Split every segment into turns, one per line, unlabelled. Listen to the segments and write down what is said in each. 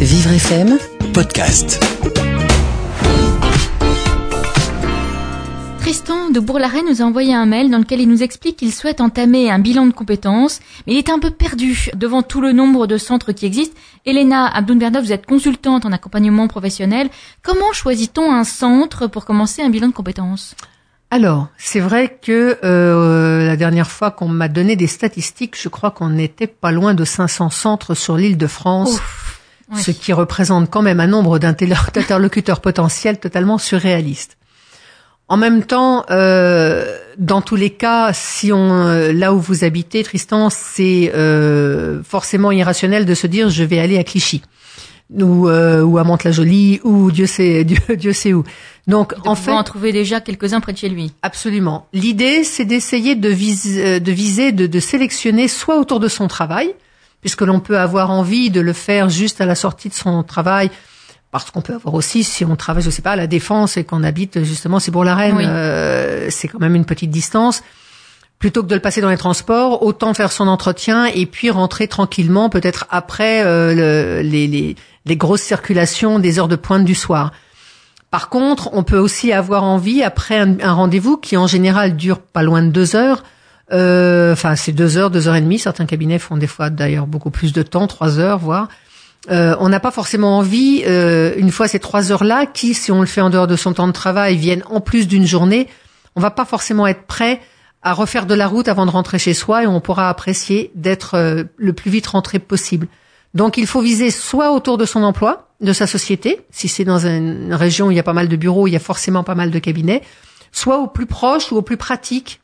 Vivre FM,
podcast.
Tristan de Bourg-la-Reine nous a envoyé un mail dans lequel il nous explique qu'il souhaite entamer un bilan de compétences, mais il est un peu perdu devant tout le nombre de centres qui existent. Elena Abdoun-Bernov, vous êtes consultante en accompagnement professionnel. Comment choisit-on un centre pour commencer un bilan de compétences?
Alors, c'est vrai que euh, la dernière fois qu'on m'a donné des statistiques, je crois qu'on n'était pas loin de 500 centres sur l'île de France,
Ouf, oui.
ce qui représente quand même un nombre d'interlo- d'interlocuteurs potentiels totalement surréaliste. En même temps, euh, dans tous les cas, si on euh, là où vous habitez, Tristan, c'est euh, forcément irrationnel de se dire je vais aller à Clichy ou euh, ou à Mantes-la-Jolie ou Dieu sait Dieu, Dieu sait où. Donc en fait,
en trouver déjà quelques-uns près de chez lui.
Absolument. L'idée, c'est d'essayer de, vis- de viser, de, de sélectionner soit autour de son travail, puisque l'on peut avoir envie de le faire juste à la sortie de son travail, parce qu'on peut avoir aussi, si on travaille, je sais pas, à la défense et qu'on habite justement, c'est pour la Reine,
Oui.
euh, c'est quand même une petite distance. Plutôt que de le passer dans les transports, autant faire son entretien et puis rentrer tranquillement, peut-être après euh, le- les, les, les grosses circulations des heures de pointe du soir. Par contre, on peut aussi avoir envie, après un, un rendez-vous qui en général dure pas loin de deux heures, enfin c'est deux heures, deux heures et demie, certains cabinets font des fois d'ailleurs beaucoup plus de temps, trois heures voire, euh, on n'a pas forcément envie, euh, une fois ces trois heures-là, qui, si on le fait en dehors de son temps de travail, viennent en plus d'une journée, on va pas forcément être prêt à refaire de la route avant de rentrer chez soi et on pourra apprécier d'être euh, le plus vite rentré possible. Donc il faut viser soit autour de son emploi, de sa société, si c'est dans une région où il y a pas mal de bureaux, il y a forcément pas mal de cabinets, soit au plus proche ou au plus pratique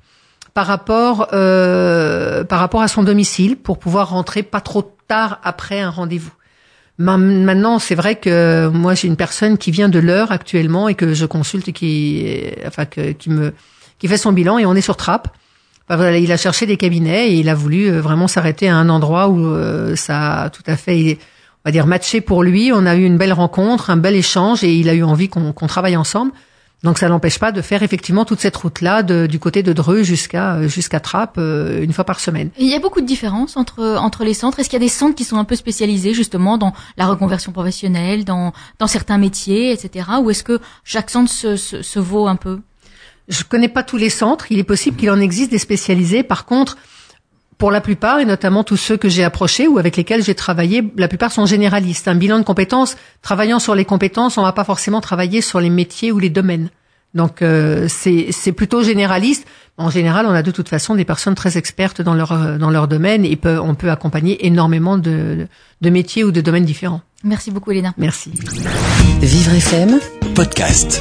par rapport euh, par rapport à son domicile pour pouvoir rentrer pas trop tard après un rendez-vous. Ma- Maintenant, c'est vrai que moi j'ai une personne qui vient de l'heure actuellement et que je consulte et qui enfin que, qui me qui fait son bilan et on est sur trappe. Enfin, il a cherché des cabinets et il a voulu euh, vraiment s'arrêter à un endroit où euh, ça a tout à fait, on va dire, matché pour lui. On a eu une belle rencontre, un bel échange et il a eu envie qu'on travaille ensemble. Donc ça n'empêche pas de faire effectivement toute cette route-là du côté de Dreux jusqu'à euh, jusqu'à Trappes euh, une fois par semaine.
Et il y a beaucoup de différences entre entre les centres. Est-ce qu'il y a des centres qui sont un peu spécialisés justement dans la reconversion professionnelle, dans dans certains métiers, etc. Ou est-ce que chaque centre se, se, se vaut un peu?
Je connais pas tous les centres. Il est possible qu'il en existe des spécialisés. Par contre, pour la plupart, et notamment tous ceux que j'ai approchés ou avec lesquels j'ai travaillé, la plupart sont généralistes. Un bilan de compétences, travaillant sur les compétences, on va pas forcément travailler sur les métiers ou les domaines. Donc euh, c'est plutôt généraliste. En général, on a de toute façon des personnes très expertes dans leur euh, dans leur domaine et peut, on peut accompagner énormément de, de métiers ou de domaines différents.
Merci beaucoup, Elena.
Merci.
Vivre FM,
Podcast.